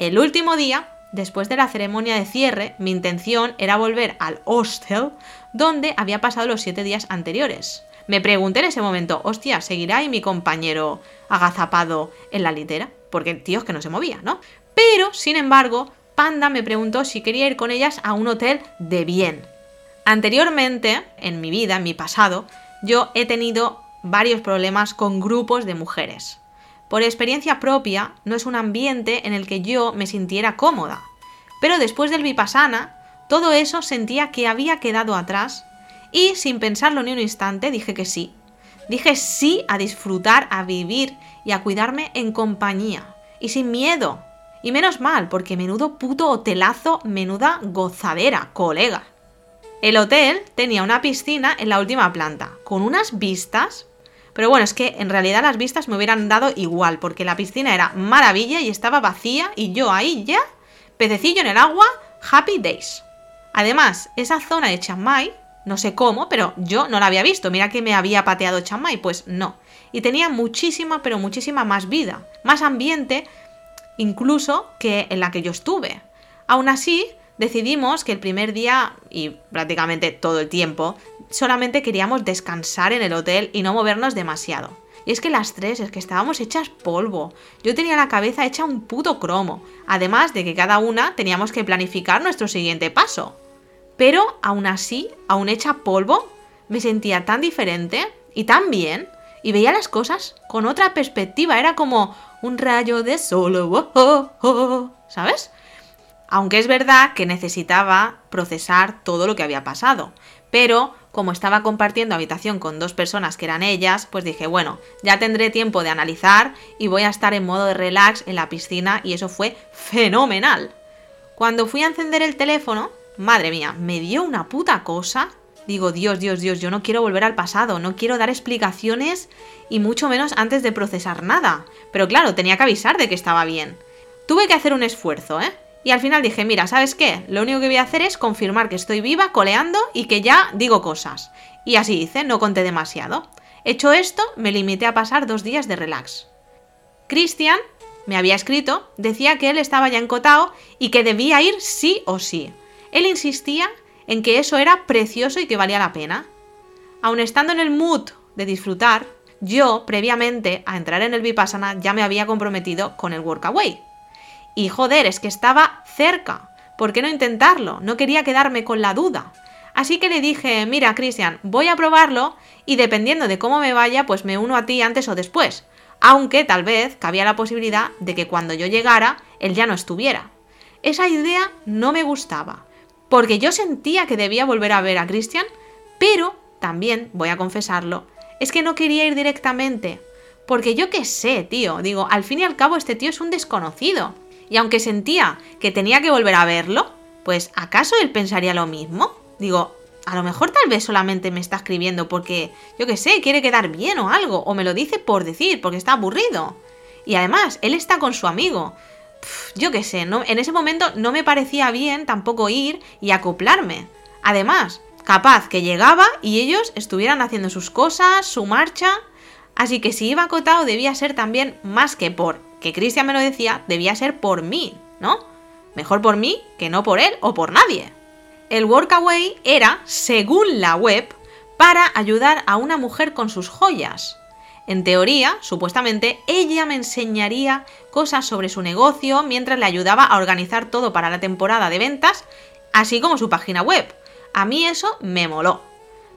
El último día, después de la ceremonia de cierre, mi intención era volver al hostel donde había pasado los siete días anteriores. Me pregunté en ese momento, hostia, ¿seguirá ahí mi compañero agazapado en la litera? Porque tío es que no se movía, ¿no? Pero, sin embargo, Panda me preguntó si quería ir con ellas a un hotel de bien. Anteriormente, en mi vida, en mi pasado, yo he tenido varios problemas con grupos de mujeres. Por experiencia propia, no es un ambiente en el que yo me sintiera cómoda. Pero después del Vipassana, todo eso sentía que había quedado atrás y sin pensarlo ni un instante dije que sí. Dije sí a disfrutar, a vivir y a cuidarme en compañía y sin miedo. Y menos mal, porque menudo puto hotelazo, menuda gozadera, colega. El hotel tenía una piscina en la última planta, con unas vistas pero bueno, es que en realidad las vistas me hubieran dado igual, porque la piscina era maravilla y estaba vacía y yo ahí ya, pececillo en el agua, happy days. Además, esa zona de Chiang Mai, no sé cómo, pero yo no la había visto. Mira que me había pateado Chiang Mai, pues no. Y tenía muchísima, pero muchísima más vida, más ambiente, incluso que en la que yo estuve. Aún así, decidimos que el primer día y prácticamente todo el tiempo solamente queríamos descansar en el hotel y no movernos demasiado. Y es que las tres es que estábamos hechas polvo. Yo tenía la cabeza hecha un puto cromo. Además de que cada una teníamos que planificar nuestro siguiente paso. Pero aún así, aún hecha polvo, me sentía tan diferente y tan bien. Y veía las cosas con otra perspectiva. Era como un rayo de sol. Oh, oh, oh, ¿Sabes? Aunque es verdad que necesitaba procesar todo lo que había pasado. Pero como estaba compartiendo habitación con dos personas que eran ellas, pues dije, bueno, ya tendré tiempo de analizar y voy a estar en modo de relax en la piscina y eso fue fenomenal. Cuando fui a encender el teléfono, madre mía, me dio una puta cosa. Digo, Dios, Dios, Dios, yo no quiero volver al pasado, no quiero dar explicaciones y mucho menos antes de procesar nada. Pero claro, tenía que avisar de que estaba bien. Tuve que hacer un esfuerzo, ¿eh? Y al final dije, mira, ¿sabes qué? Lo único que voy a hacer es confirmar que estoy viva, coleando y que ya digo cosas. Y así hice, no conté demasiado. Hecho esto, me limité a pasar dos días de relax. Christian me había escrito, decía que él estaba ya encotado y que debía ir sí o sí. Él insistía en que eso era precioso y que valía la pena. Aun estando en el mood de disfrutar, yo, previamente a entrar en el Vipassana, ya me había comprometido con el Workaway. Y joder, es que estaba cerca. ¿Por qué no intentarlo? No quería quedarme con la duda. Así que le dije, mira, Cristian, voy a probarlo y dependiendo de cómo me vaya, pues me uno a ti antes o después. Aunque tal vez cabía la posibilidad de que cuando yo llegara, él ya no estuviera. Esa idea no me gustaba, porque yo sentía que debía volver a ver a Cristian, pero también, voy a confesarlo, es que no quería ir directamente. Porque yo qué sé, tío, digo, al fin y al cabo este tío es un desconocido. Y aunque sentía que tenía que volver a verlo, pues ¿acaso él pensaría lo mismo? Digo, a lo mejor tal vez solamente me está escribiendo porque, yo qué sé, quiere quedar bien o algo, o me lo dice por decir, porque está aburrido. Y además, él está con su amigo. yo qué sé, no, en ese momento no me parecía bien tampoco ir y acoplarme. Además, capaz que llegaba y ellos estuvieran haciendo sus cosas, su marcha. Así que si iba acotado debía ser también más que por que Cristian me lo decía, debía ser por mí, ¿no? Mejor por mí que no por él o por nadie. El Workaway era, según la web, para ayudar a una mujer con sus joyas. En teoría, supuestamente, ella me enseñaría cosas sobre su negocio mientras le ayudaba a organizar todo para la temporada de ventas, así como su página web. A mí eso me moló,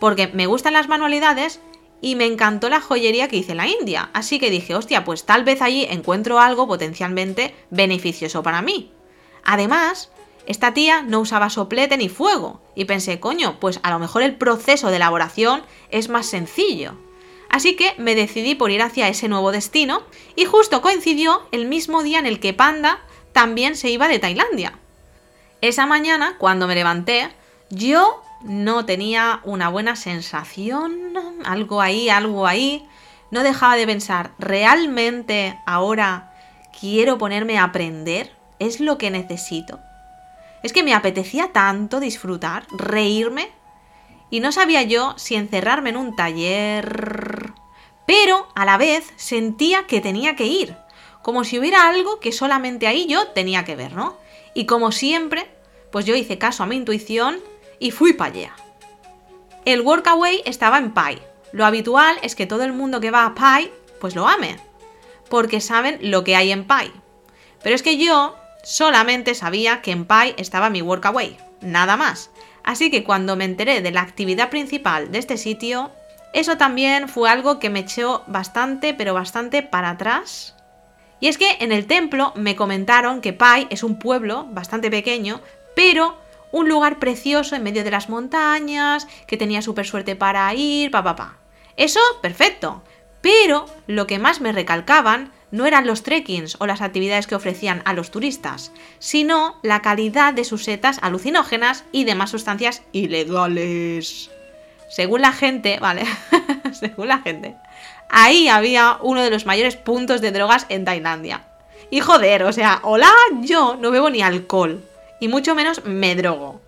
porque me gustan las manualidades y me encantó la joyería que hice en la India. Así que dije, hostia, pues tal vez allí encuentro algo potencialmente beneficioso para mí. Además, esta tía no usaba soplete ni fuego, y pensé, coño, pues a lo mejor el proceso de elaboración es más sencillo. Así que me decidí por ir hacia ese nuevo destino, y justo coincidió el mismo día en el que Panda también se iba de Tailandia. Esa mañana, cuando me levanté, yo no tenía una buena sensación, algo ahí, algo ahí. No dejaba de pensar, ¿realmente ahora quiero ponerme a aprender? ¿Es lo que necesito? Es que me apetecía tanto disfrutar, reírme, y no sabía yo si encerrarme en un taller... Pero a la vez sentía que tenía que ir, como si hubiera algo que solamente ahí yo tenía que ver, ¿no? Y como siempre, pues yo hice caso a mi intuición y fui para allá. El workaway estaba en Pi. Lo habitual es que todo el mundo que va a Pi, pues lo ame, porque saben lo que hay en Pi. Pero es que yo solamente sabía que en Pi estaba mi workaway, nada más. Así que cuando me enteré de la actividad principal de este sitio, eso también fue algo que me echó bastante, pero bastante para atrás. Y es que en el templo me comentaron que Pai es un pueblo bastante pequeño, pero un lugar precioso en medio de las montañas, que tenía súper suerte para ir, pa, pa, pa. Eso, perfecto. Pero lo que más me recalcaban no eran los trekkings o las actividades que ofrecían a los turistas, sino la calidad de sus setas alucinógenas y demás sustancias ilegales. Según la gente, vale, según la gente, ahí había uno de los mayores puntos de drogas en Tailandia. Y joder, o sea, hola, yo no bebo ni alcohol, y mucho menos me drogo.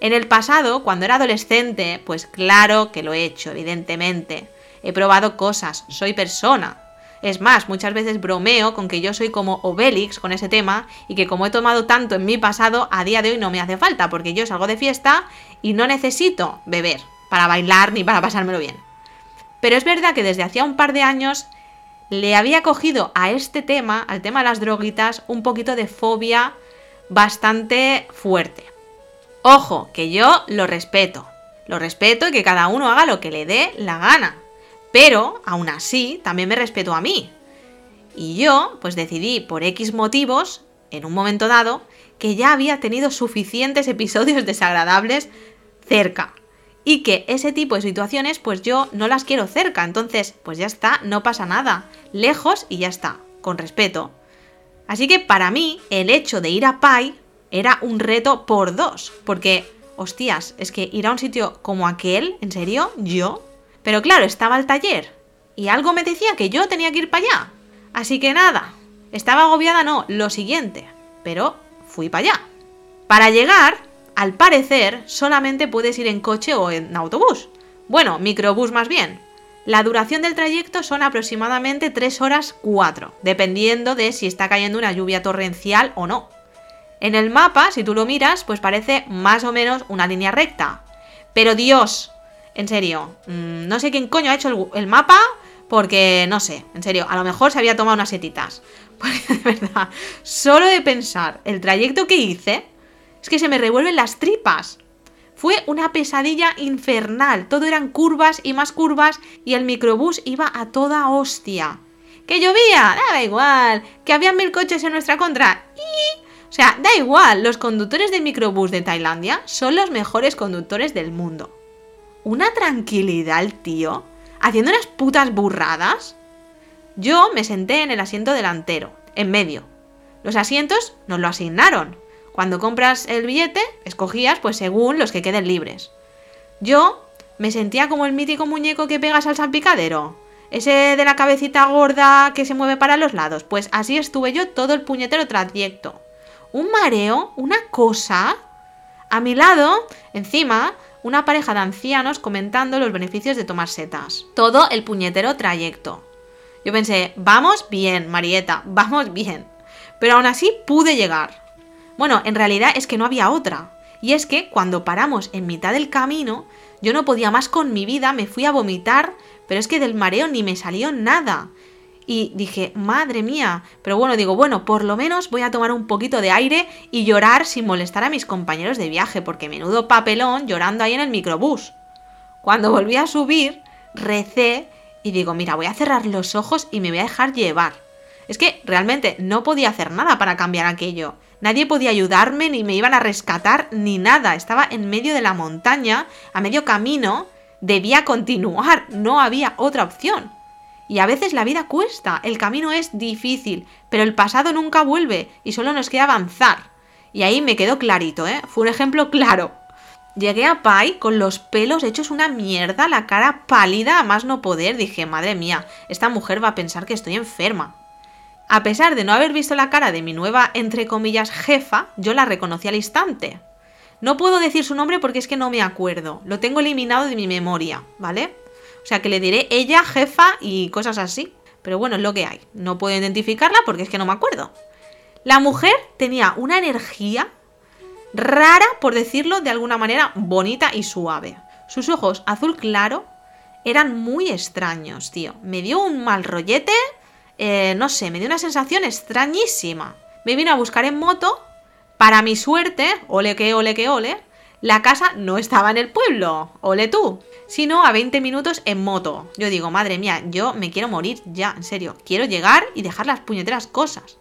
En el pasado, cuando era adolescente, pues claro que lo he hecho, evidentemente. He probado cosas, soy persona. Es más, muchas veces bromeo con que yo soy como Obelix con ese tema y que como he tomado tanto en mi pasado, a día de hoy no me hace falta, porque yo salgo de fiesta y no necesito beber para bailar ni para pasármelo bien. Pero es verdad que desde hacía un par de años le había cogido a este tema, al tema de las droguitas, un poquito de fobia bastante fuerte. Ojo, que yo lo respeto. Lo respeto y que cada uno haga lo que le dé la gana. Pero, aún así, también me respeto a mí. Y yo, pues decidí, por X motivos, en un momento dado, que ya había tenido suficientes episodios desagradables cerca y que ese tipo de situaciones pues yo no las quiero cerca, entonces pues ya está, no pasa nada, lejos y ya está, con respeto. Así que para mí el hecho de ir a Pai era un reto por dos, porque, hostias, es que ir a un sitio como aquel, ¿en serio? ¿Yo? Pero claro, estaba el taller y algo me decía que yo tenía que ir para allá. Así que nada, estaba agobiada, no, lo siguiente, pero fui para allá. Para llegar, al parecer, solamente puedes ir en coche o en autobús. Bueno, microbús más bien. La duración del trayecto son aproximadamente 3 horas 4, dependiendo de si está cayendo una lluvia torrencial o no. En el mapa, si tú lo miras, pues parece más o menos una línea recta. Pero Dios, en serio, mm, no sé quién coño ha hecho el, mapa, porque no sé, en serio, a lo mejor se había tomado unas setitas. Porque de verdad, solo de pensar el trayecto que hice, es que se me revuelven las tripas. Fue una pesadilla infernal. Todo eran curvas y más curvas y el microbús iba a toda hostia. ¿Que llovía? Da igual. ¿Que había mil coches en nuestra contra? Y... O sea, da igual. Los conductores de microbús de Tailandia son los mejores conductores del mundo. Una tranquilidad el tío. Haciendo unas putas burradas. Yo me senté en el asiento delantero, en medio. Los asientos nos lo asignaron. Cuando compras el billete, escogías pues según los que queden libres. Yo me sentía como el mítico muñeco que pegas al salpicadero. Ese de la cabecita gorda que se mueve para los lados. Pues así estuve yo todo el puñetero trayecto. Un mareo, una cosa. A mi lado, encima, una pareja de ancianos comentando los beneficios de tomar setas. Todo el puñetero trayecto. Yo pensé, vamos bien, Marieta, vamos bien. Pero aún así pude llegar. Bueno, en realidad es que no había otra. Y es que cuando paramos en mitad del camino, yo no podía más con mi vida, me fui a vomitar, pero es que del mareo ni me salió nada. Y dije, madre mía, pero bueno, digo, bueno, por lo menos voy a tomar un poquito de aire y llorar sin molestar a mis compañeros de viaje, porque menudo papelón llorando ahí en el microbús. Cuando volví a subir, recé y digo, mira, voy a cerrar los ojos y me voy a dejar llevar. Es que realmente no podía hacer nada para cambiar aquello. Nadie podía ayudarme, ni me iban a rescatar, ni nada. Estaba en medio de la montaña, a medio camino. Debía continuar, no había otra opción. Y a veces la vida cuesta, el camino es difícil, pero el pasado nunca vuelve y solo nos queda avanzar. Y ahí me quedó clarito, ¿eh? Fue un ejemplo claro. Llegué a Pai con los pelos hechos una mierda, la cara pálida a más no poder. Dije, madre mía, esta mujer va a pensar que estoy enferma. A pesar de no haber visto la cara de mi nueva, entre comillas, jefa, yo la reconocí al instante. No puedo decir su nombre porque es que no me acuerdo, lo tengo eliminado de mi memoria, ¿vale? O sea que le diré ella, jefa y cosas así. Pero bueno, es lo que hay. No puedo identificarla porque es que no me acuerdo. La mujer tenía una energía rara, por decirlo de alguna manera, bonita y suave. Sus ojos azul claro eran muy extraños, tío. Me dio un mal rollete, eh, no sé, me dio una sensación extrañísima. Me vino a buscar en moto, para mi suerte, ole que ole que ole, la casa no estaba en el pueblo, ole tú, sino a 20 minutos en moto. Yo digo, madre mía, yo me quiero morir ya, en serio. Quiero llegar y dejar las puñeteras cosas.